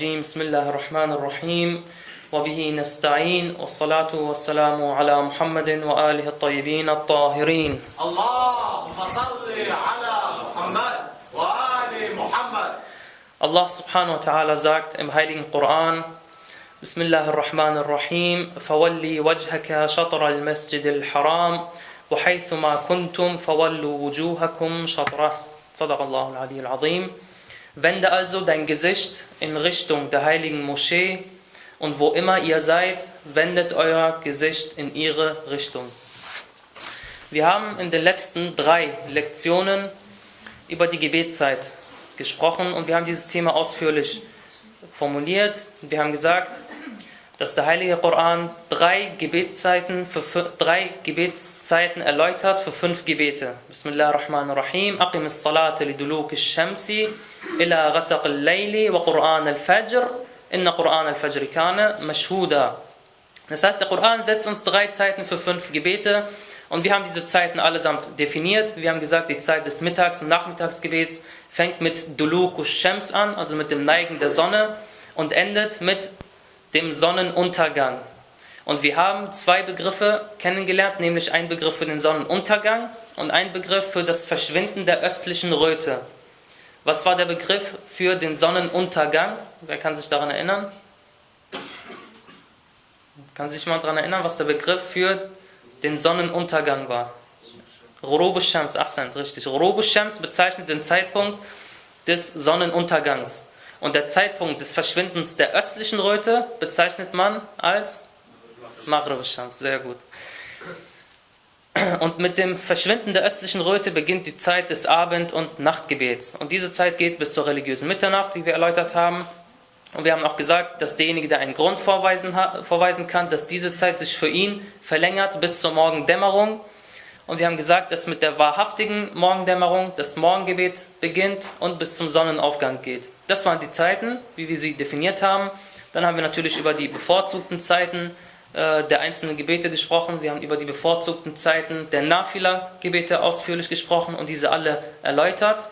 الرجيم. بسم الله الرحمن الرحيم. وبه نستعين. والصلاة والسلام على محمد وآله الطيبين الطاهرين. اللهم صل على محمد وآل محمد. Allah subhanahu wa ta'ala sagt im heiligen Koran بسم الله الرحمن الرحيم. فولي وجهك شطر المسجد الحرام. وحيثما كنتم فولوا وجوهكم شطره. صدق الله العلي العظيم. Wende also dein Gesicht in Richtung der heiligen Moschee und wo immer ihr seid, wendet euer Gesicht in ihre Richtung. Wir haben in den letzten drei Lektionen über die Gebetszeit gesprochen und wir haben dieses Thema ausführlich formuliert. Wir haben gesagt, dass der Heilige Koran drei Gebetszeiten, für fü- drei Gebetszeiten erläutert für fünf Gebete. Bismillah ar-Rahman ar-Rahim. Aqim as-salata liduluk ash-shamsi ila ghasaq al-layli wa Qur'an al-Fajr. Inna Qur'an al-Fajr kana mashhuda. Das heißt, der Koran setzt uns drei Zeiten für fünf Gebete und wir haben diese Zeiten allesamt definiert. Wir haben gesagt, die Zeit des Mittags- und Nachmittagsgebets fängt mit Dulukus Shems an, also mit dem Neigen der Sonne und endet mit dem Sonnenuntergang. Und wir haben zwei Begriffe kennengelernt, nämlich einen Begriff für den Sonnenuntergang und einen Begriff für das Verschwinden der östlichen Röte. Was war der Begriff für den Sonnenuntergang? Wer kann sich daran erinnern? Kann sich jemand daran erinnern, was der Begriff für den Sonnenuntergang war? Ghurub Shams, Ahsant, richtig. Ghurub Shams bezeichnet den Zeitpunkt des Sonnenuntergangs. Und der Zeitpunkt des Verschwindens der östlichen Röte bezeichnet man als Maghrib Shams, sehr gut. Und mit dem Verschwinden der östlichen Röte beginnt die Zeit des Abend- und Nachtgebets. Und diese Zeit geht bis zur religiösen Mitternacht, wie wir erläutert haben. Und wir haben auch gesagt, dass derjenige, der einen Grund vorweisen, vorweisen kann, dass diese Zeit sich für ihn verlängert bis zur Morgendämmerung. Und wir haben gesagt, dass mit der wahrhaftigen Morgendämmerung das Morgengebet beginnt und bis zum Sonnenaufgang geht. Das waren die Zeiten, wie wir sie definiert haben. Dann haben wir natürlich über die bevorzugten Zeiten der einzelnen Gebete gesprochen. Wir haben über die bevorzugten Zeiten der Nafila-Gebete ausführlich gesprochen und diese alle erläutert.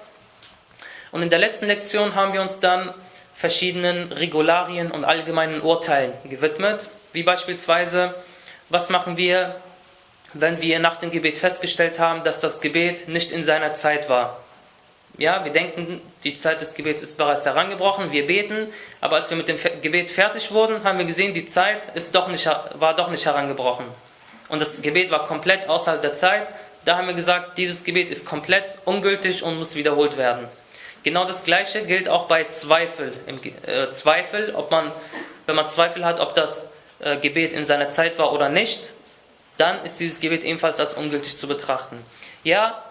Und in der letzten Lektion haben wir uns dann verschiedenen Regularien und allgemeinen Urteilen gewidmet, wie beispielsweise, was machen wir, wenn wir nach dem Gebet festgestellt haben, dass das Gebet nicht in seiner Zeit war. Ja, wir denken, die Zeit des Gebets ist bereits herangebrochen, wir beten, aber als wir mit dem Gebet fertig wurden, haben wir gesehen, die Zeit ist doch nicht, war doch nicht herangebrochen. Und das Gebet war komplett außerhalb der Zeit. Da haben wir gesagt, dieses Gebet ist komplett ungültig und muss wiederholt werden. Genau das gleiche gilt auch bei Zweifel. Im, äh, Zweifel, ob man, wenn man Zweifel hat, ob das äh, Gebet in seiner Zeit war oder nicht, dann ist dieses Gebet ebenfalls als ungültig zu betrachten. Ja,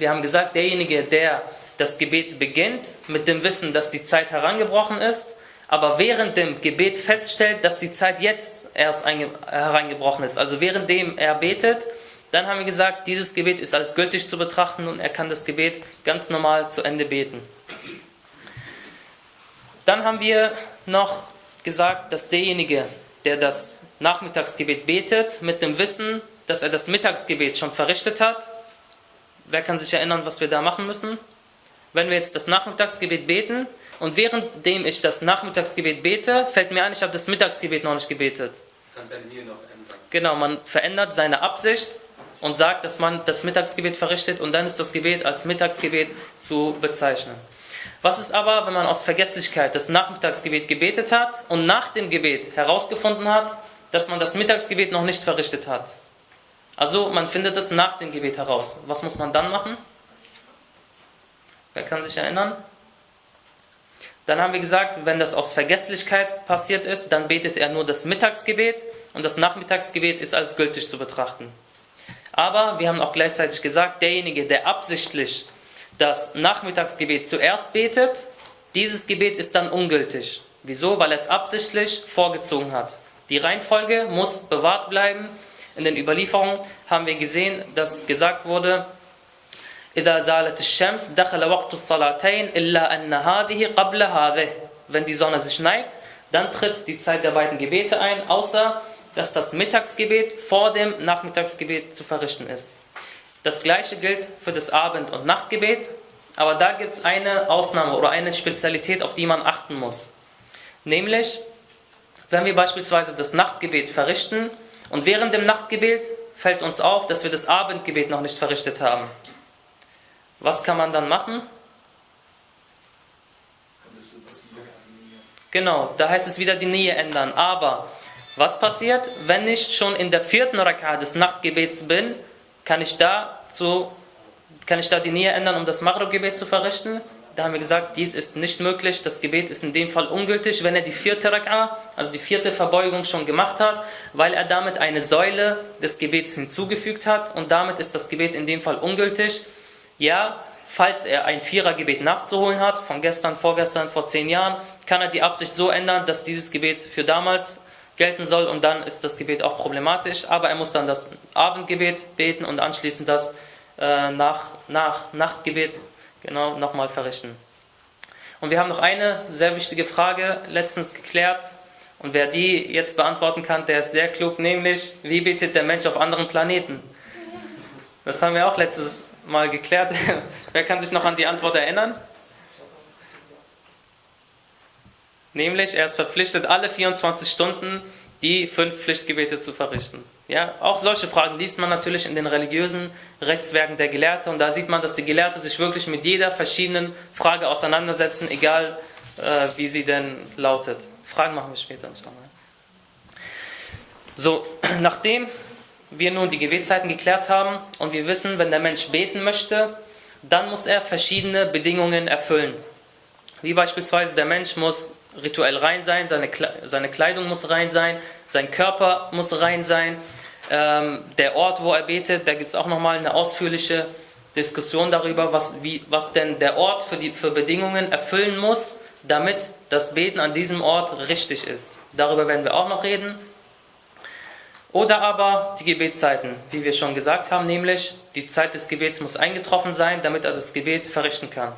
wir haben gesagt, derjenige, der das Gebet beginnt mit dem Wissen, dass die Zeit herangebrochen ist, aber während dem Gebet feststellt, dass die Zeit jetzt erst herangebrochen ist, also währenddem er betet, dann haben wir gesagt, dieses Gebet ist als gültig zu betrachten und er kann das Gebet ganz normal zu Ende beten. Dann haben wir noch gesagt, dass derjenige, der das Nachmittagsgebet betet, mit dem Wissen, dass er das Mittagsgebet schon verrichtet hat, wer kann sich erinnern, was wir da machen müssen? Wenn wir jetzt das Nachmittagsgebet beten und währenddem ich das Nachmittagsgebet bete, fällt mir ein, ich habe das Mittagsgebet noch nicht gebetet. kannst deine Niere noch ändern. Genau, man verändert seine Absicht und sagt, dass man das Mittagsgebet verrichtet und dann ist das Gebet als Mittagsgebet zu bezeichnen. Was ist aber, wenn man aus Vergesslichkeit das Nachmittagsgebet gebetet hat und nach dem Gebet herausgefunden hat, dass man das Mittagsgebet noch nicht verrichtet hat? Also man findet es nach dem Gebet heraus. Was muss man dann machen? Wer kann sich erinnern? Dann haben wir gesagt, wenn das aus Vergesslichkeit passiert ist, dann betet er nur das Mittagsgebet und das Nachmittagsgebet ist als gültig zu betrachten. Aber wir haben auch gleichzeitig gesagt, derjenige, der absichtlich das Nachmittagsgebet zuerst betet, dieses Gebet ist dann ungültig. Wieso? Weil er es absichtlich vorgezogen hat. Die Reihenfolge muss bewahrt bleiben In den Überlieferungen haben wir gesehen, dass gesagt wurde, إذا زالت الشمس دخل وقت الصلاتين إلا أن هذه قبل هذه Wenn die Sonne sich neigt, dann tritt die Zeit der beiden Gebete ein, außer dass das Mittagsgebet vor dem Nachmittagsgebet zu verrichten ist. Das gleiche gilt für das Abend- und Nachtgebet. Aber da gibt es eine Ausnahme oder eine Spezialität, auf die man achten muss. Nämlich, wenn wir beispielsweise das Nachtgebet verrichten und während dem Nachtgebet fällt uns auf, dass wir das Abendgebet noch nicht verrichtet haben. Was kann man dann machen? Genau, da heißt es wieder die Nähe ändern. Aber was passiert, wenn ich schon in der vierten Rak'a des Nachtgebets bin, kann ich da, kann ich da die Nähe ändern, um das Maghrib-Gebet zu verrichten? Da haben wir gesagt, dies ist nicht möglich. Das Gebet ist in dem Fall ungültig, wenn er die vierte Rak'a, also die vierte Verbeugung schon gemacht hat, weil er damit eine Säule des Gebets hinzugefügt hat und damit ist das Gebet in dem Fall ungültig. Ja, falls er ein Vierergebet nachzuholen hat, von gestern, vorgestern, vor zehn Jahren, kann er die Absicht so ändern, dass dieses Gebet für damals gelten soll und dann ist das Gebet auch problematisch. Aber er muss dann das Abendgebet beten und anschließend das äh, nach, nach Nachtgebet genau nochmal verrichten. Und wir haben noch eine sehr wichtige Frage letztens geklärt. Und wer die jetzt beantworten kann, der ist sehr klug, nämlich, wie betet der Mensch auf anderen Planeten? Das haben wir auch letztes Mal geklärt. wer kann sich noch an die Antwort erinnern? Nämlich, er ist verpflichtet, alle 24 Stunden die fünf Pflichtgebete zu verrichten. Ja, auch solche Fragen liest man natürlich in den religiösen Rechtswerken der Gelehrten und da sieht man, dass die Gelehrten sich wirklich mit jeder verschiedenen Frage auseinandersetzen, egal äh, wie sie denn lautet. Fragen machen wir später. So, nachdem wir nun die Gebetszeiten geklärt haben und wir wissen, wenn der Mensch beten möchte, dann muss er verschiedene Bedingungen erfüllen. Wie beispielsweise der Mensch muss rituell rein sein, seine Kleidung muss rein sein, sein Körper muss rein sein. Ähm, der Ort, wo er betet, da gibt es auch nochmal eine ausführliche Diskussion darüber, was, wie, was denn der Ort für, die, für Bedingungen erfüllen muss, damit das Beten an diesem Ort richtig ist. Darüber werden wir auch noch reden. Oder aber die Gebetszeiten, wie wir schon gesagt haben, nämlich die Zeit des Gebets muss eingetroffen sein, damit er das Gebet verrichten kann.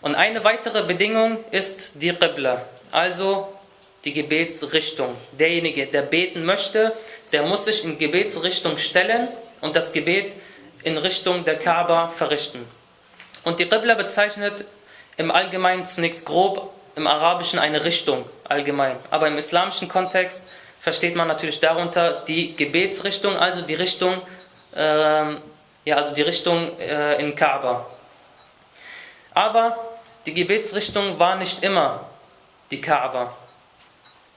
Und eine weitere Bedingung ist die Qibla, also die Gebetsrichtung. Derjenige, der beten möchte, der muss sich in Gebetsrichtung stellen und das Gebet in Richtung der Kaaba verrichten. Und die Qibla bezeichnet im Allgemeinen zunächst grob im Arabischen eine Richtung allgemein. Aber im islamischen Kontext versteht man natürlich darunter die Gebetsrichtung, also die Richtung, äh, ja, also die Richtung äh, in Kaaba. Aber die Gebetsrichtung war nicht immer die Kaaba.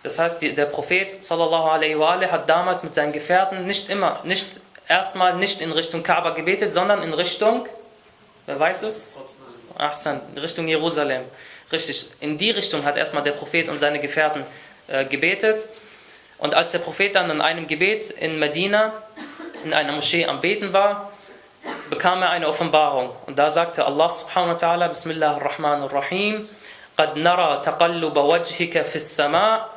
Das heißt, der Prophet sallallahu alaihi wa hat damals mit seinen Gefährten nicht immer, nicht erstmal nicht in Richtung Kaaba gebetet, sondern in Richtung, wer weiß es? Ahsan, in Richtung Jerusalem. Richtig, in die Richtung hat erstmal der Prophet und seine Gefährten äh, gebetet. Und als der Prophet dann in einem Gebet in Medina, in einer Moschee am Beten war, bekam er eine Offenbarung. Und da sagte Allah subhanahu wa ta'ala, Bismillah ar-Rahman ar-Rahim, قد نرى تقلب وجهك في السماء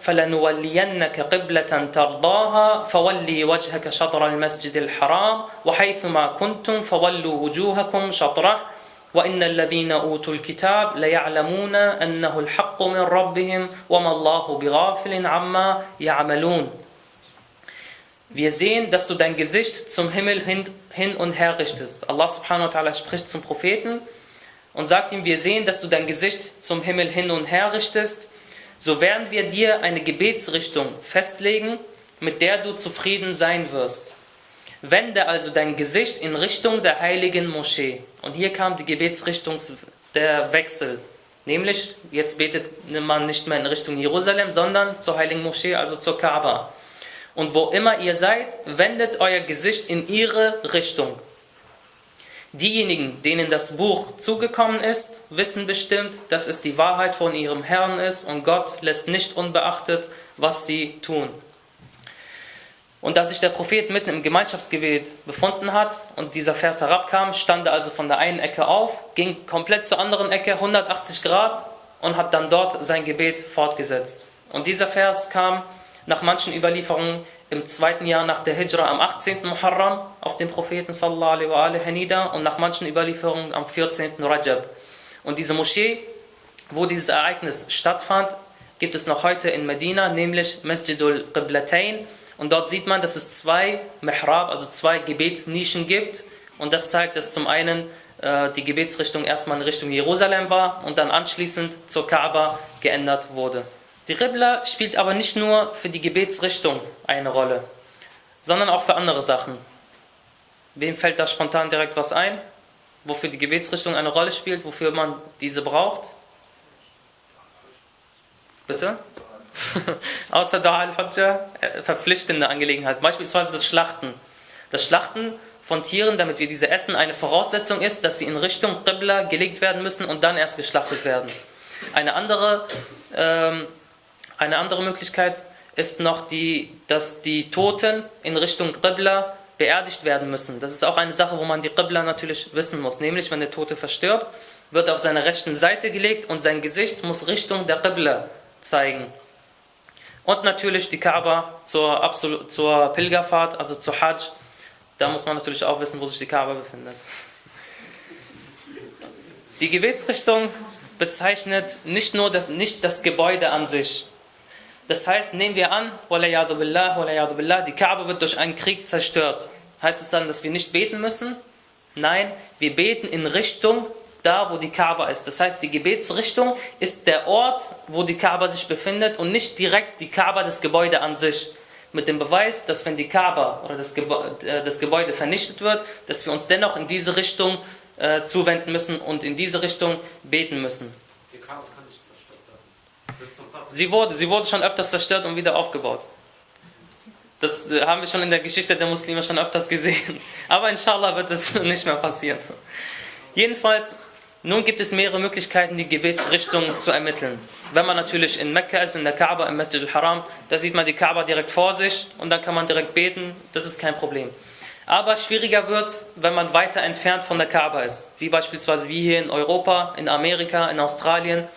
فلنولينك قبلة ترضاها فولي وجهك شطر المسجد الحرام وحيثما كنتم فولوا وجوهكم شطره وإن الذين أوتوا الكتاب ليعلمون أنه الحق من ربهم وما الله بغافل عما يعملون Wir sehen, dass du dein Gesicht zum Himmel hin, hin und her richtest. Allah subhanahu wa ta'ala spricht zum Propheten und sagt ihm, wir sehen, dass du dein Gesicht zum Himmel hin und her richtest, so werden wir dir eine Gebetsrichtung festlegen, mit der du zufrieden sein wirst. Wende also dein Gesicht in Richtung der heiligen Moschee. Und hier kam die Gebetsrichtung der Wechsel. Nämlich, jetzt betet man nicht mehr in Richtung Jerusalem, sondern zur heiligen Moschee, also zur Kaaba. Und wo immer ihr seid, wendet euer Gesicht in ihre Richtung. Diejenigen, denen das Buch zugekommen ist, wissen bestimmt, dass es die Wahrheit von ihrem Herrn ist und Gott lässt nicht unbeachtet, was sie tun. Und da sich der Prophet mitten im Gemeinschaftsgebet befunden hat und dieser Vers herabkam, stand er also von der einen Ecke auf, ging komplett zur anderen Ecke, 180 Grad, und hat dann dort sein Gebet fortgesetzt. Und dieser Vers kam nach manchen Überlieferungen im zweiten Jahr nach der Hijra am 18. Muharram auf den Propheten sallallahu alaihi nieder und nach manchen Überlieferungen am 14. Rajab. Und diese Moschee, wo dieses Ereignis stattfand, gibt es noch heute in Medina, nämlich Masjidul Qiblatain. Und dort sieht man, dass es zwei Mihrab, also zwei Gebetsnischen gibt. Und das zeigt, dass zum einen äh, die Gebetsrichtung erstmal in Richtung Jerusalem war und dann anschließend zur Kaaba geändert wurde. Die Qibla spielt aber nicht nur für die Gebetsrichtung eine Rolle, sondern auch für andere Sachen. Wem fällt da spontan direkt was ein? Wofür die Gebetsrichtung eine Rolle spielt, wofür man diese braucht? Bitte? Außer Dua al-Hajjah, äh, verpflichtende Angelegenheit. Beispielsweise das Schlachten. Das Schlachten von Tieren, damit wir diese essen, eine Voraussetzung ist, dass sie in Richtung Qibla gelegt werden müssen und dann erst geschlachtet werden. Eine andere, ähm, eine andere Möglichkeit ist noch, die, dass die Toten in Richtung Qibla beerdigt werden müssen. Das ist auch eine Sache, wo man die Qibla natürlich wissen muss. Nämlich, wenn der Tote verstirbt, wird er auf seiner rechten Seite gelegt und sein Gesicht muss Richtung der Qibla zeigen. Und natürlich die Kaaba zur, zur Pilgerfahrt, also zur Hajj, da muss man natürlich auch wissen, wo sich die Kaaba befindet. Die Gebetsrichtung bezeichnet nicht nur das, nicht das Gebäude an sich. Das heißt, nehmen wir an, billah, die Kaaba wird durch einen Krieg zerstört. Heißt es dann, dass wir nicht beten müssen? Nein, wir beten in Richtung da, wo die Kaaba ist. Das heißt, die Gebetsrichtung ist der Ort, wo die Kaaba sich befindet und nicht direkt die Kaaba, das Gebäude an sich mit dem Beweis, dass wenn die Kaaba oder das Gebäude, äh, das Gebäude vernichtet wird, dass wir uns dennoch in diese Richtung äh, zuwenden müssen und in diese Richtung beten müssen. Die Kaaba kann nicht zerstört werden. Sie wurde, sie wurde schon öfters zerstört und wieder aufgebaut. Das äh, haben wir schon in der Geschichte der Muslime schon öfters gesehen. Aber inshallah wird es nicht mehr passieren. Jedenfalls nun gibt es mehrere Möglichkeiten, die Gebetsrichtung zu ermitteln. Wenn man natürlich in Mekka ist, in der Kaaba, im Masjid al-Haram, da sieht man die Kaaba direkt vor sich und dann kann man direkt beten, das ist kein Problem. Aber schwieriger wird es, wenn man weiter entfernt von der Kaaba ist, wie beispielsweise wie hier in Europa, in Amerika, in Australien.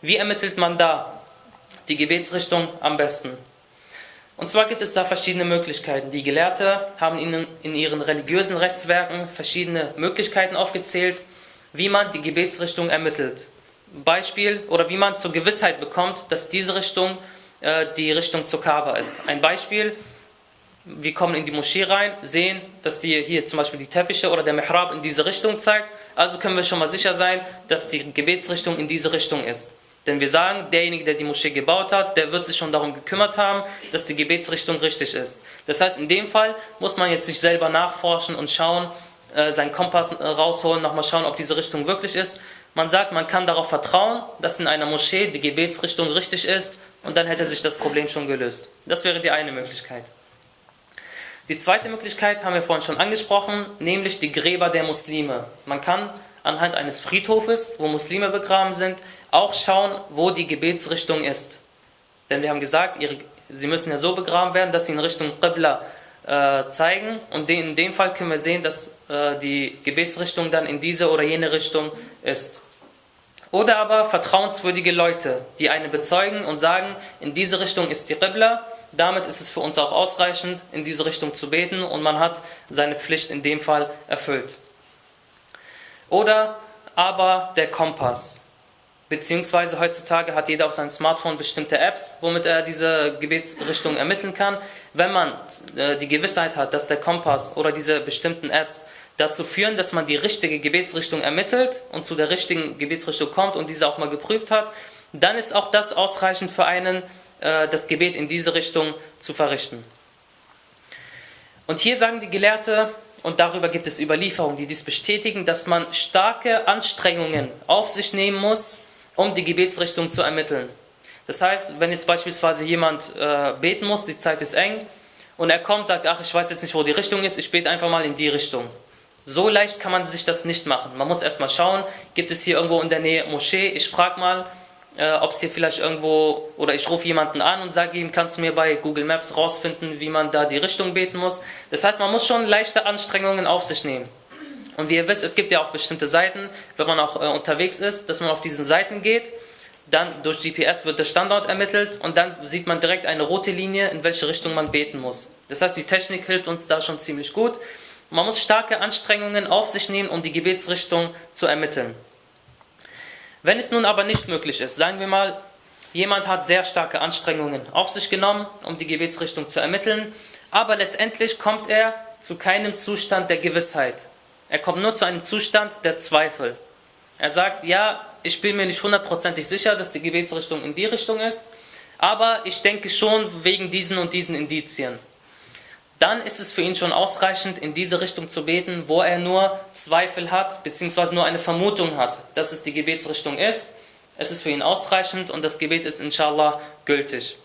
Wie ermittelt man da die Gebetsrichtung am besten? Und zwar gibt es da verschiedene Möglichkeiten. Die Gelehrte haben in ihren religiösen Rechtswerken verschiedene Möglichkeiten aufgezählt, wie man die Gebetsrichtung ermittelt. Beispiel oder wie man zur Gewissheit bekommt, dass diese Richtung äh, die Richtung zur Kaaba ist. Ein Beispiel, wir kommen in die Moschee rein, sehen, dass die hier zum Beispiel die Teppiche oder der Mihrab in diese Richtung zeigt, also können wir schon mal sicher sein, dass die Gebetsrichtung in diese Richtung ist. Denn wir sagen, derjenige, der die Moschee gebaut hat, der wird sich schon darum gekümmert haben, dass die Gebetsrichtung richtig ist. Das heißt, in dem Fall muss man jetzt sich selber nachforschen und schauen, äh, seinen Kompass äh, rausholen, nochmal schauen, ob diese Richtung wirklich ist. Man sagt, man kann darauf vertrauen, dass in einer Moschee die Gebetsrichtung richtig ist und dann hätte sich das Problem schon gelöst. Das wäre die eine Möglichkeit. Die zweite Möglichkeit haben wir vorhin schon angesprochen, nämlich die Gräber der Muslime. Man kann anhand eines Friedhofes, wo Muslime begraben sind, auch schauen, wo die Gebetsrichtung ist. Denn wir haben gesagt, ihre, sie müssen ja so begraben werden, dass sie in Richtung Qibla äh, zeigen. Und in dem Fall können wir sehen, dass äh, die Gebetsrichtung dann in diese oder jene Richtung ist. Oder aber vertrauenswürdige Leute, die einen bezeugen und sagen, in diese Richtung ist die Qibla. Damit ist es für uns auch ausreichend, in diese Richtung zu beten und man hat seine Pflicht in dem Fall erfüllt. Oder aber der Kompass. Beziehungsweise heutzutage hat jeder auf seinem Smartphone bestimmte Apps, womit er diese Gebetsrichtung ermitteln kann. Wenn man äh, die Gewissheit hat, dass der Kompass oder diese bestimmten Apps dazu führen, dass man die richtige Gebetsrichtung ermittelt und zu der richtigen Gebetsrichtung kommt und diese auch mal geprüft hat, dann ist auch das ausreichend für einen, äh, das Gebet in diese Richtung zu verrichten. Und hier sagen die Gelehrte, und darüber gibt es Überlieferungen, die dies bestätigen, dass man starke Anstrengungen auf sich nehmen muss, um die Gebetsrichtung zu ermitteln. Das heißt, wenn jetzt beispielsweise jemand äh, beten muss, die Zeit ist eng, und er kommt, sagt, ach, ich weiß jetzt nicht, wo die Richtung ist, ich bete einfach mal in die Richtung. So leicht kann man sich das nicht machen. Man muss erstmal schauen, gibt es hier irgendwo in der Nähe Moschee? Ich frage mal, äh, ob es hier vielleicht irgendwo, oder ich rufe jemanden an und sage ihm, kannst du mir bei Google Maps rausfinden, wie man da die Richtung beten muss. Das heißt, man muss schon leichte Anstrengungen auf sich nehmen. Und wie ihr wisst, es gibt ja auch bestimmte Seiten, wenn man auch äh, unterwegs ist, dass man auf diesen Seiten geht, dann durch GPS wird der Standort ermittelt und dann sieht man direkt eine rote Linie, in welche Richtung man beten muss. Das heißt, die Technik hilft uns da schon ziemlich gut. Man muss starke Anstrengungen auf sich nehmen, um die Gebetsrichtung zu ermitteln. Wenn es nun aber nicht möglich ist, sagen wir mal, jemand hat sehr starke Anstrengungen auf sich genommen, um die Gebetsrichtung zu ermitteln, aber letztendlich kommt er zu keinem Zustand der Gewissheit. Er kommt nur zu einem Zustand der Zweifel. Er sagt, ja, ich bin mir nicht hundertprozentig sicher, dass die Gebetsrichtung in die Richtung ist, aber ich denke schon wegen diesen und diesen Indizien. Dann ist es für ihn schon ausreichend, in diese Richtung zu beten, wo er nur Zweifel hat, beziehungsweise nur eine Vermutung hat, dass es die Gebetsrichtung ist. Es ist für ihn ausreichend und das Gebet ist inshallah gültig.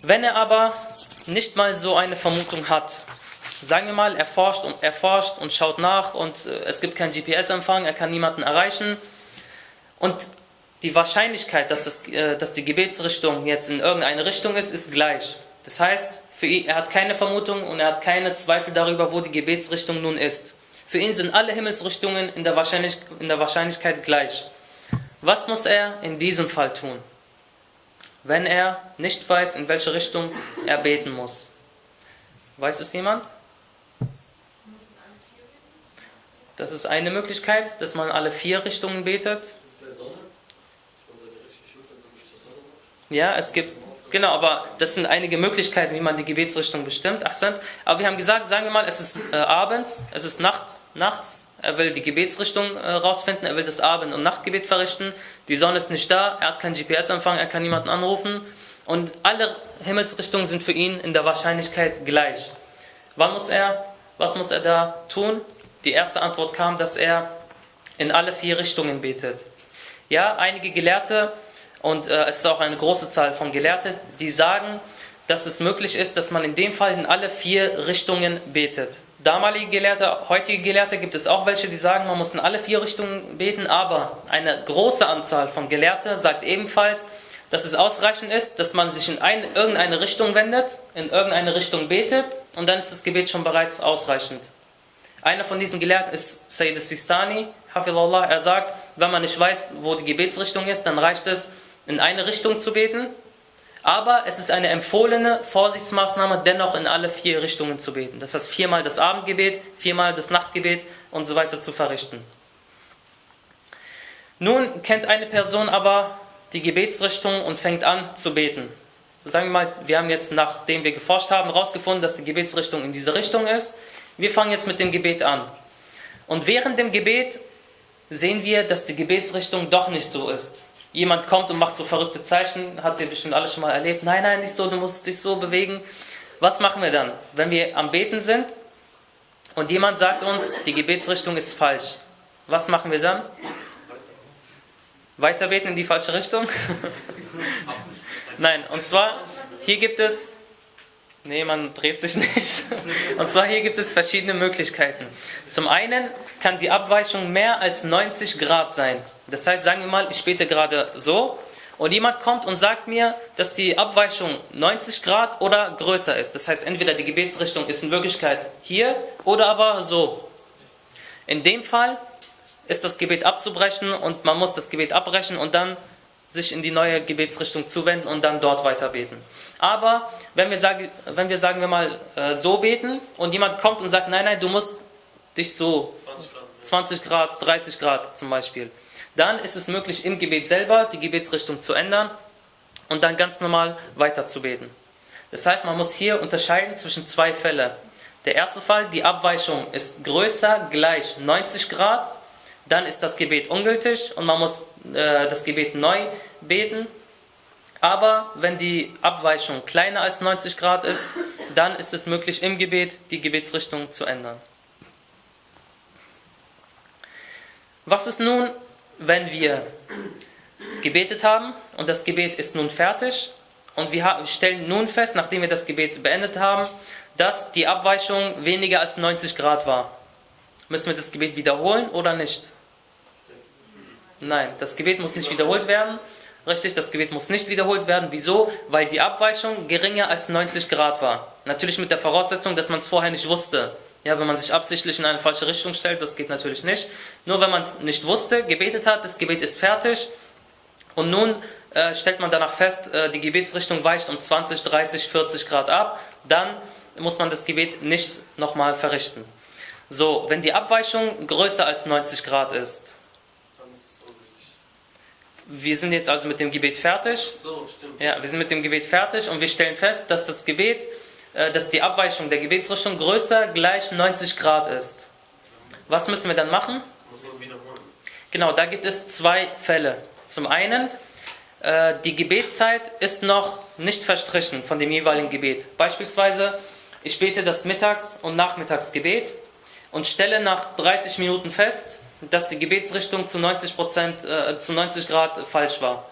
Wenn er aber nicht mal so eine Vermutung hat, sagen wir mal, er forscht und, er forscht und schaut nach und äh, es gibt keinen GPS-Empfang, er kann niemanden erreichen und die Wahrscheinlichkeit, dass, das, äh, dass die Gebetsrichtung jetzt in irgendeine Richtung ist, ist gleich. Das heißt, für ihn, er hat keine Vermutung und er hat keine Zweifel darüber, wo die Gebetsrichtung nun ist. Für ihn sind alle Himmelsrichtungen in der, Wahrscheinlich, in der Wahrscheinlichkeit gleich. Was muss er in diesem Fall tun? Wenn er nicht weiß, in welche Richtung er beten muss. Weiß es jemand? Das ist eine Möglichkeit, dass man alle vier Richtungen betet. Ja, es gibt, genau, aber das sind einige Möglichkeiten, wie man die Gebetsrichtung bestimmt. Ahsan. Aber wir haben gesagt, sagen wir mal, es ist äh, abends, es ist Nacht, nachts, er will die Gebetsrichtung äh, rausfinden, er will das Abend- und Nachtgebet verrichten, die Sonne ist nicht da, er hat keinen GPS-Empfang, er kann niemanden anrufen und alle Himmelsrichtungen sind für ihn in der Wahrscheinlichkeit gleich. Wann muss er, was muss er da tun? Die erste Antwort kam, dass er in alle vier Richtungen betet. Ja, einige Gelehrte, und äh, es ist auch eine große Zahl von Gelehrten, die sagen, dass es möglich ist, dass man in dem Fall in alle vier Richtungen betet. Damalige Gelehrte, heutige Gelehrte gibt es auch welche, die sagen, man muss in alle vier Richtungen beten, aber eine große Anzahl von Gelehrten sagt ebenfalls, dass es ausreichend ist, dass man sich in ein, irgendeine Richtung wendet, in irgendeine Richtung betet und dann ist das Gebet schon bereits ausreichend. Einer von diesen Gelehrten ist Sayyid Sistani, Hafidullah. Er sagt, wenn man nicht weiß, wo die Gebetsrichtung ist, dann reicht es, in eine Richtung zu beten. Aber es ist eine empfohlene Vorsichtsmaßnahme, dennoch in alle vier Richtungen zu beten. Das heißt, viermal das Abendgebet, viermal das Nachtgebet und so weiter zu verrichten. Nun kennt eine Person aber die Gebetsrichtung und fängt an zu beten. Sagen wir mal, wir haben jetzt, nachdem wir geforscht haben, herausgefunden, dass die Gebetsrichtung in diese Richtung ist. Wir fangen jetzt mit dem Gebet an. Und während dem Gebet sehen wir, dass die Gebetsrichtung doch nicht so ist. Jemand kommt und macht so verrückte Zeichen, habt ihr bestimmt alle schon mal erlebt. Nein, nein, nicht so, du musst dich so bewegen. Was machen wir dann, wenn wir am Beten sind und jemand sagt uns, die Gebetsrichtung ist falsch? Was machen wir dann? Weiter beten in die falsche Richtung? Nein, und zwar, hier gibt es Nee, man dreht sich nicht. Und zwar hier gibt es verschiedene Möglichkeiten. Zum einen kann die Abweichung mehr als 90 Grad sein. Das heißt, sagen wir mal, ich bete gerade so und jemand kommt und sagt mir, dass die Abweichung 90 Grad oder größer ist. Das heißt, entweder die Gebetsrichtung ist in Wirklichkeit hier oder aber so. In dem Fall ist das Gebet abzubrechen und man muss das Gebet abbrechen und dann sich in die neue Gebetsrichtung zuwenden und dann dort weiter beten. Aber wenn wir sagen, wenn wir, sagen wir mal äh, so beten und jemand kommt und sagt, nein, nein, du musst dich so 20 Grad, 30 Grad zum Beispiel, dann ist es möglich im Gebet selber die Gebetsrichtung zu ändern und dann ganz normal weiter zu beten. Das heißt, man muss hier unterscheiden zwischen zwei Fällen. Der erste Fall, die Abweichung ist größer gleich 90 Grad dann ist das Gebet ungültig und man muss äh, das Gebet neu beten. Aber wenn die Abweichung kleiner als 90 Grad ist, dann ist es möglich, im Gebet die Gebetsrichtung zu ändern. Was ist nun, wenn wir gebetet haben und das Gebet ist nun fertig und wir stellen nun fest, nachdem wir das Gebet beendet haben, dass die Abweichung weniger als 90 Grad war? Müssen wir das Gebet wiederholen oder nicht? Nein, das Gebet muss nicht wiederholt werden. Richtig, das Gebet muss nicht wiederholt werden. Wieso? Weil die Abweichung geringer als 90 Grad war. Natürlich mit der Voraussetzung, dass man es vorher nicht wusste. Ja, wenn man sich absichtlich in eine falsche Richtung stellt, das geht natürlich nicht. Nur wenn man es nicht wusste, gebetet hat, das Gebet ist fertig und nun äh, stellt man danach fest, äh, die Gebetsrichtung weicht um 20, 30, 40 Grad ab, dann muss man das Gebet nicht nochmal verrichten. So, wenn die Abweichung größer als 90 Grad ist, wir sind jetzt also mit dem Gebet fertig. So, stimmt. Ja, wir sind mit dem Gebet fertig und wir stellen fest, dass das Gebet dass die Abweichung der Gebetsrichtung größer gleich 90 Grad ist. Was müssen wir dann machen? Muss man wiederholen. Genau, da gibt es zwei Fälle. Zum einen, äh, die Gebetszeit ist noch nicht verstrichen von dem jeweiligen Gebet. Beispielsweise, ich bete das Mittags- und Nachmittagsgebet und stelle nach 30 Minuten fest, dass die Gebetsrichtung zu 90, Prozent, äh, zu 90 Grad falsch war.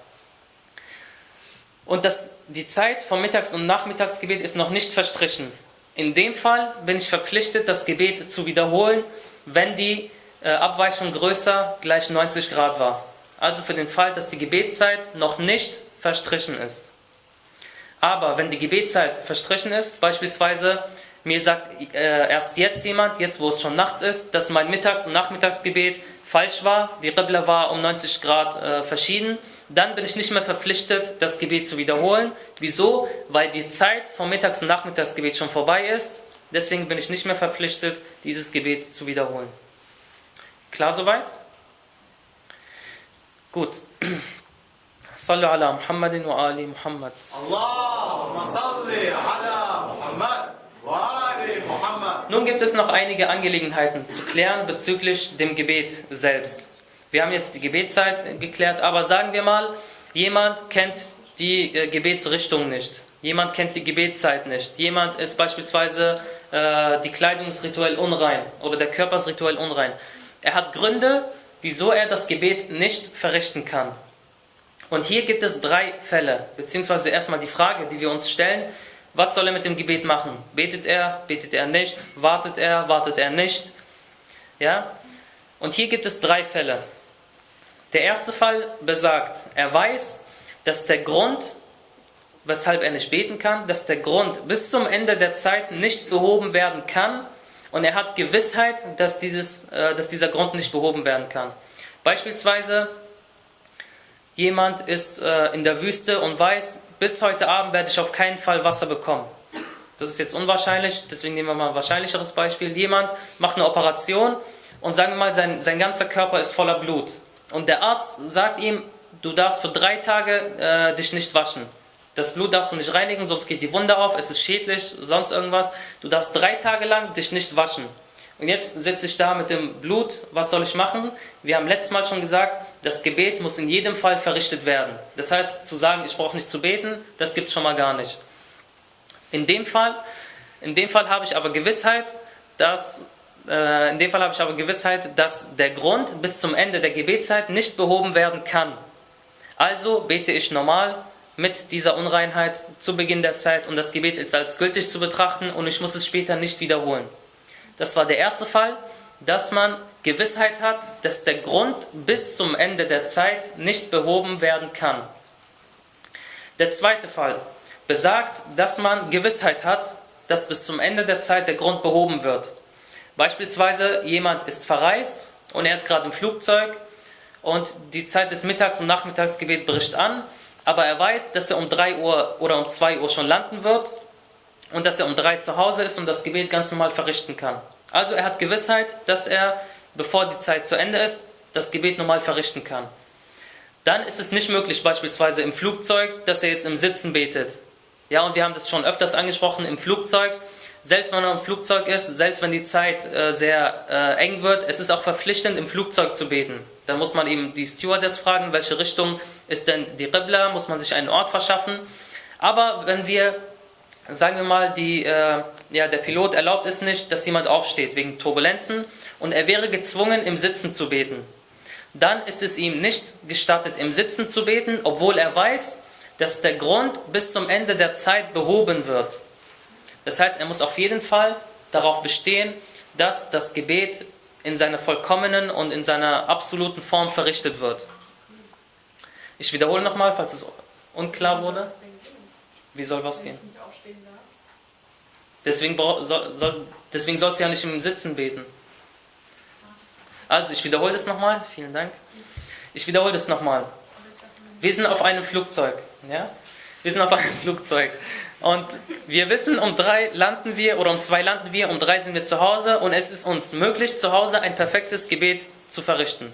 Und dass die Zeit vom Mittags- und Nachmittagsgebet ist noch nicht verstrichen. In dem Fall bin ich verpflichtet, das Gebet zu wiederholen, wenn die äh, Abweichung größer gleich 90 Grad war. Also für den Fall, dass die Gebetszeit noch nicht verstrichen ist. Aber wenn die Gebetszeit verstrichen ist, beispielsweise mir sagt äh, erst jetzt jemand, jetzt wo es schon nachts ist, dass mein Mittags- und Nachmittagsgebet falsch war, die Qibla war um 90 Grad äh, verschieden, dann bin ich nicht mehr verpflichtet, das Gebet zu wiederholen. Wieso? Weil die Zeit vom Mittags- und Nachmittagsgebet schon vorbei ist. Deswegen bin ich nicht mehr verpflichtet, dieses Gebet zu wiederholen. Klar soweit? Gut. Sallu ala Muhammadin wa ali Muhammad. Allahumma salli ala Muhammad wa ali Muhammad. Nun gibt es noch einige Angelegenheiten zu klären bezüglich dem Gebet selbst. Wir haben jetzt die Gebetszeit geklärt, aber sagen wir mal, jemand kennt die äh, Gebetsrichtung nicht. Jemand kennt die Gebetszeit nicht. Jemand ist beispielsweise, äh, die Kleidung ist rituell unrein oder der Körper ist rituell unrein. Er hat Gründe, wieso er das Gebet nicht verrichten kann. Und hier gibt es drei Fälle, beziehungsweise erstmal die Frage, die wir uns stellen, was soll er mit dem Gebet machen? Betet er, betet er nicht, wartet er, wartet er nicht? Ja? Und hier gibt es drei Fälle. Der erste Fall besagt, er weiß, dass der Grund, weshalb er nicht beten kann, dass der Grund bis zum Ende der Zeit nicht behoben werden kann und er hat Gewissheit, dass, dieses, äh, dass dieser Grund nicht behoben werden kann. Beispielsweise, jemand ist äh, in der Wüste und weiß, bis heute Abend werde ich auf keinen Fall Wasser bekommen. Das ist jetzt unwahrscheinlich, deswegen nehmen wir mal ein wahrscheinlicheres Beispiel. Jemand macht eine Operation und sagen wir mal, sein, sein ganzer Körper ist voller Blut. Und der Arzt sagt ihm, du darfst für drei Tage äh, dich nicht waschen. Das Blut darfst du nicht reinigen, sonst geht die Wunde auf, es ist schädlich, sonst irgendwas. Du darfst drei Tage lang dich nicht waschen. Und jetzt sitze ich da mit dem Blut, was soll ich machen? Wir haben letztes Mal schon gesagt, das Gebet muss in jedem Fall verrichtet werden. Das heißt, zu sagen, ich brauche nicht zu beten, das gibt es schon mal gar nicht. In dem Fall, in dem Fall habe ich aber Gewissheit, dass in dem Fall habe ich aber Gewissheit, dass der Grund bis zum Ende der Gebetszeit nicht behoben werden kann. Also bete ich normal mit dieser Unreinheit zu Beginn der Zeit und das Gebet ist als gültig zu betrachten und ich muss es später nicht wiederholen. Das war der erste Fall, dass man Gewissheit hat, dass der Grund bis zum Ende der Zeit nicht behoben werden kann. Der zweite Fall besagt, dass man Gewissheit hat, dass bis zum Ende der Zeit der Grund behoben wird. Beispielsweise jemand ist verreist und er ist gerade im Flugzeug und die Zeit des Mittags- und Nachmittagsgebet bricht an, aber er weiß, dass er um 3 Uhr oder um 2 Uhr schon landen wird und dass er um 3 zu Hause ist und das Gebet ganz normal verrichten kann. Also er hat Gewissheit, dass er, bevor die Zeit zu Ende ist, das Gebet normal verrichten kann. Dann ist es nicht möglich, beispielsweise im Flugzeug, dass er jetzt im Sitzen betet. Ja, und wir haben das schon öfters angesprochen, im Flugzeug, selbst wenn man im Flugzeug ist, selbst wenn die Zeit äh, sehr äh, eng wird, es ist auch verpflichtend, im Flugzeug zu beten. Dann muss man eben die Stewardess fragen, welche Richtung ist denn die Qibla, muss man sich einen Ort verschaffen. Aber wenn wir, sagen wir mal, die, äh, ja, der Pilot erlaubt es nicht, dass jemand aufsteht wegen Turbulenzen und er wäre gezwungen, im Sitzen zu beten, dann ist es ihm nicht gestattet, im Sitzen zu beten, obwohl er weiß, dass der Grund bis zum Ende der Zeit behoben wird. Das heißt, er muss auf jeden Fall darauf bestehen, dass das Gebet in seiner vollkommenen und in seiner absoluten Form verrichtet wird. Ich wiederhole nochmal, falls es unklar wurde. Wie soll was gehen? Deswegen, soll, deswegen sollst du ja nicht im Sitzen beten. Also, ich wiederhole das nochmal. Vielen Dank. Ich wiederhole das nochmal. Wir sind auf einem Flugzeug. Ja? Wir sind auf einem Flugzeug. Und wir wissen, um drei landen wir oder um zwei landen wir, um drei sind wir zu Hause und es ist uns möglich, zu Hause ein perfektes Gebet zu verrichten.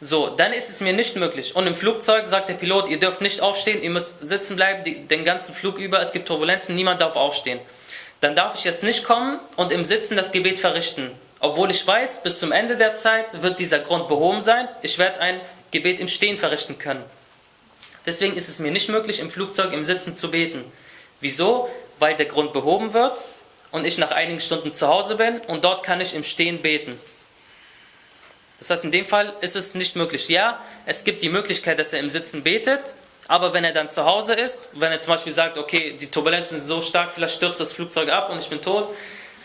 So, dann ist es mir nicht möglich. Und im Flugzeug sagt der Pilot, ihr dürft nicht aufstehen, ihr müsst sitzen bleiben die, den ganzen Flug über, es gibt Turbulenzen, niemand darf aufstehen. dann darf ich jetzt nicht kommen und im Sitzen das Gebet verrichten. Obwohl ich weiß, bis zum Ende der Zeit wird dieser Grund behoben sein. Ich werde ein Gebet im Stehen verrichten können. Deswegen ist es mir nicht möglich, im Flugzeug im Sitzen zu beten. Wieso? Weil der Grund behoben wird und ich nach einigen Stunden zu Hause bin und dort kann ich im Stehen beten. Das heißt, in dem Fall ist es nicht möglich. Ja, es gibt die Möglichkeit, dass er im Sitzen betet, aber wenn er dann zu Hause ist, wenn er zum Beispiel sagt, okay, die Turbulenzen sind so stark, vielleicht stürzt das Flugzeug ab und ich bin tot,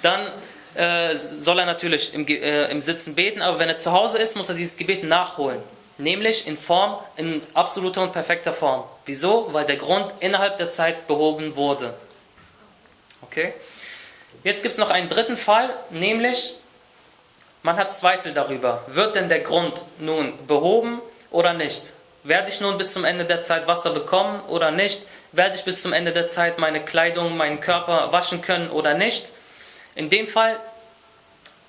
dann äh, soll er natürlich im, äh, im Sitzen beten, aber wenn er zu Hause ist, muss er dieses Gebet nachholen. Nämlich in Form, in absoluter und perfekter Form. Wieso? Weil der Grund innerhalb der Zeit behoben wurde. Okay? Jetzt gibt es noch einen dritten Fall, nämlich man hat Zweifel darüber. Wird denn der Grund nun behoben oder nicht? Werde ich nun bis zum Ende der Zeit Wasser bekommen oder nicht? Werde ich bis zum Ende der Zeit meine Kleidung, meinen Körper waschen können oder nicht? In dem Fall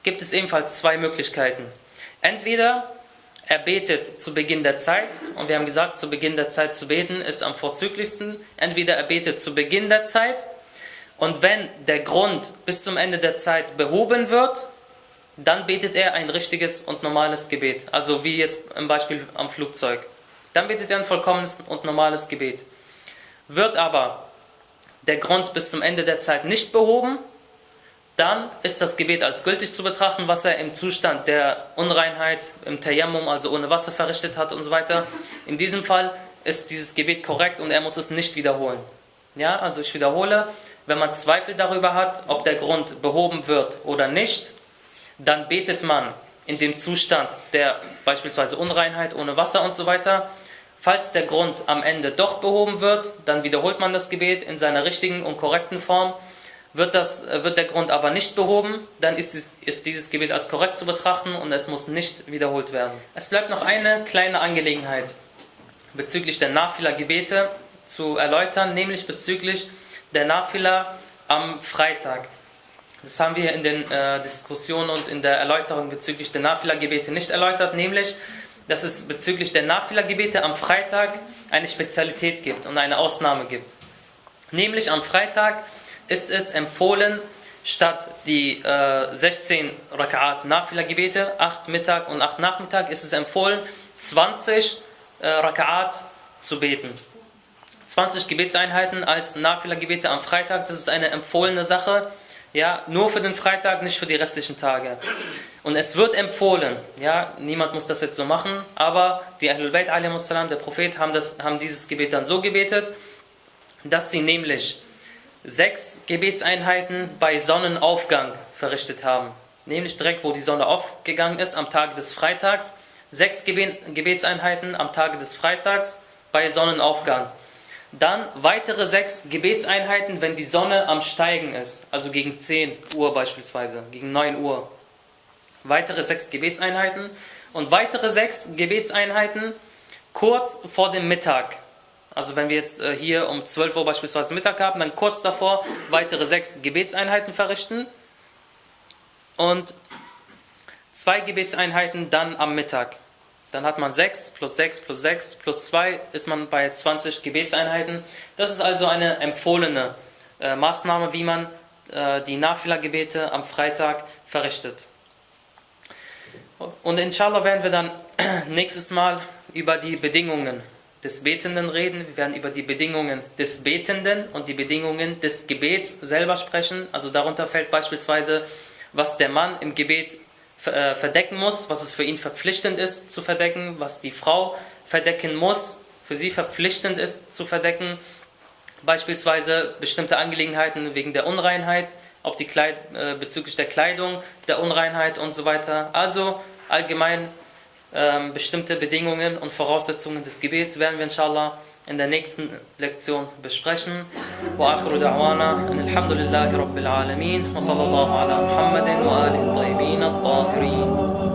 gibt es ebenfalls zwei Möglichkeiten. Entweder er betet zu Beginn der Zeit, und wir haben gesagt, zu Beginn der Zeit zu beten ist am vorzüglichsten. Entweder er betet zu Beginn der Zeit, und wenn der Grund bis zum Ende der Zeit behoben wird, dann betet er ein richtiges und normales Gebet. Also wie jetzt im Beispiel am Flugzeug. Dann betet er ein vollkommenes und normales Gebet. Wird aber der Grund bis zum Ende der Zeit nicht behoben, dann ist das Gebet als gültig zu betrachten, was er im Zustand der Unreinheit, im Tayammum, also ohne Wasser verrichtet hat und so weiter. In diesem Fall ist dieses Gebet korrekt und er muss es nicht wiederholen. Ja, also ich wiederhole, wenn man Zweifel darüber hat, ob der Grund behoben wird oder nicht, dann betet man in dem Zustand der beispielsweise Unreinheit ohne Wasser und so weiter. Falls der Grund am Ende doch behoben wird, dann wiederholt man das Gebet in seiner richtigen und korrekten Form. Wird, das, wird der Grund aber nicht behoben, dann ist, dies, ist dieses Gebet als korrekt zu betrachten und es muss nicht wiederholt werden. Es bleibt noch eine kleine Angelegenheit bezüglich der Nafila-Gebete zu erläutern, nämlich bezüglich der Nafila am Freitag. Das haben wir in den äh, Diskussionen und in der Erläuterung bezüglich der Nafila-Gebete nicht erläutert, nämlich, dass es bezüglich der Nafila-Gebete am Freitag eine Spezialität gibt und eine Ausnahme gibt. Nämlich am Freitag ist es empfohlen, statt die äh, 16 Raka'at Nafila-Gebete, 8 Mittag und 8 Nachmittag, ist es empfohlen, 20 äh, Raka'at zu beten. 20 Gebetseinheiten als Nafila-Gebete am Freitag, das ist eine empfohlene Sache ja, nur für den Freitag, nicht für die restlichen Tage. Und es wird empfohlen, ja, niemand muss das jetzt so machen, aber die Ahlul Bayt der Prophet, haben, das, haben dieses Gebet dann so gebetet, dass sie nämlich sechs Gebetseinheiten bei Sonnenaufgang verrichtet haben. Nämlich direkt, wo die Sonne aufgegangen ist, am Tage des Freitags. Sechs Gebetseinheiten am Tage des Freitags bei Sonnenaufgang. Dann weitere sechs Gebetseinheiten, wenn die Sonne am Steigen ist, also gegen 10 Uhr beispielsweise, gegen 9 Uhr. Weitere sechs Gebetseinheiten und weitere sechs Gebetseinheiten kurz vor dem Mittag. Also wenn wir jetzt äh, hier um 12 Uhr beispielsweise Mittag haben, dann kurz davor weitere sechs Gebetseinheiten verrichten und zwei Gebetseinheiten dann am Mittag. Dann hat man 6 plus 6 plus 6 plus 2 ist man bei 20 Gebetseinheiten. Das ist also eine empfohlene äh, Maßnahme, wie man äh, die Nafila-Gebete am Freitag verrichtet. Und inshallah werden wir dann nächstes Mal über die Bedingungen des Betenden reden. Wir werden über die Bedingungen des Betenden und die Bedingungen des Gebets selber sprechen. Also darunter fällt beispielsweise, was der Mann im Gebet äh, verdecken muss, was es für ihn verpflichtend ist zu verdecken, was die Frau verdecken muss, für sie verpflichtend ist zu verdecken. Beispielsweise bestimmte Angelegenheiten wegen der Unreinheit, ob die Kleid, äh, bezüglich der Kleidung, der Unreinheit und so weiter. Also allgemein ähm, bestimmte Bedingungen und Voraussetzungen des Gebets werden wir inshallah in der nächsten Lektion besprechen. Wa akhiru da'wana alhamdulillahi rabbil alamin wa sallallahu ala muhammadin wa alihi tayyibin at-tahirin.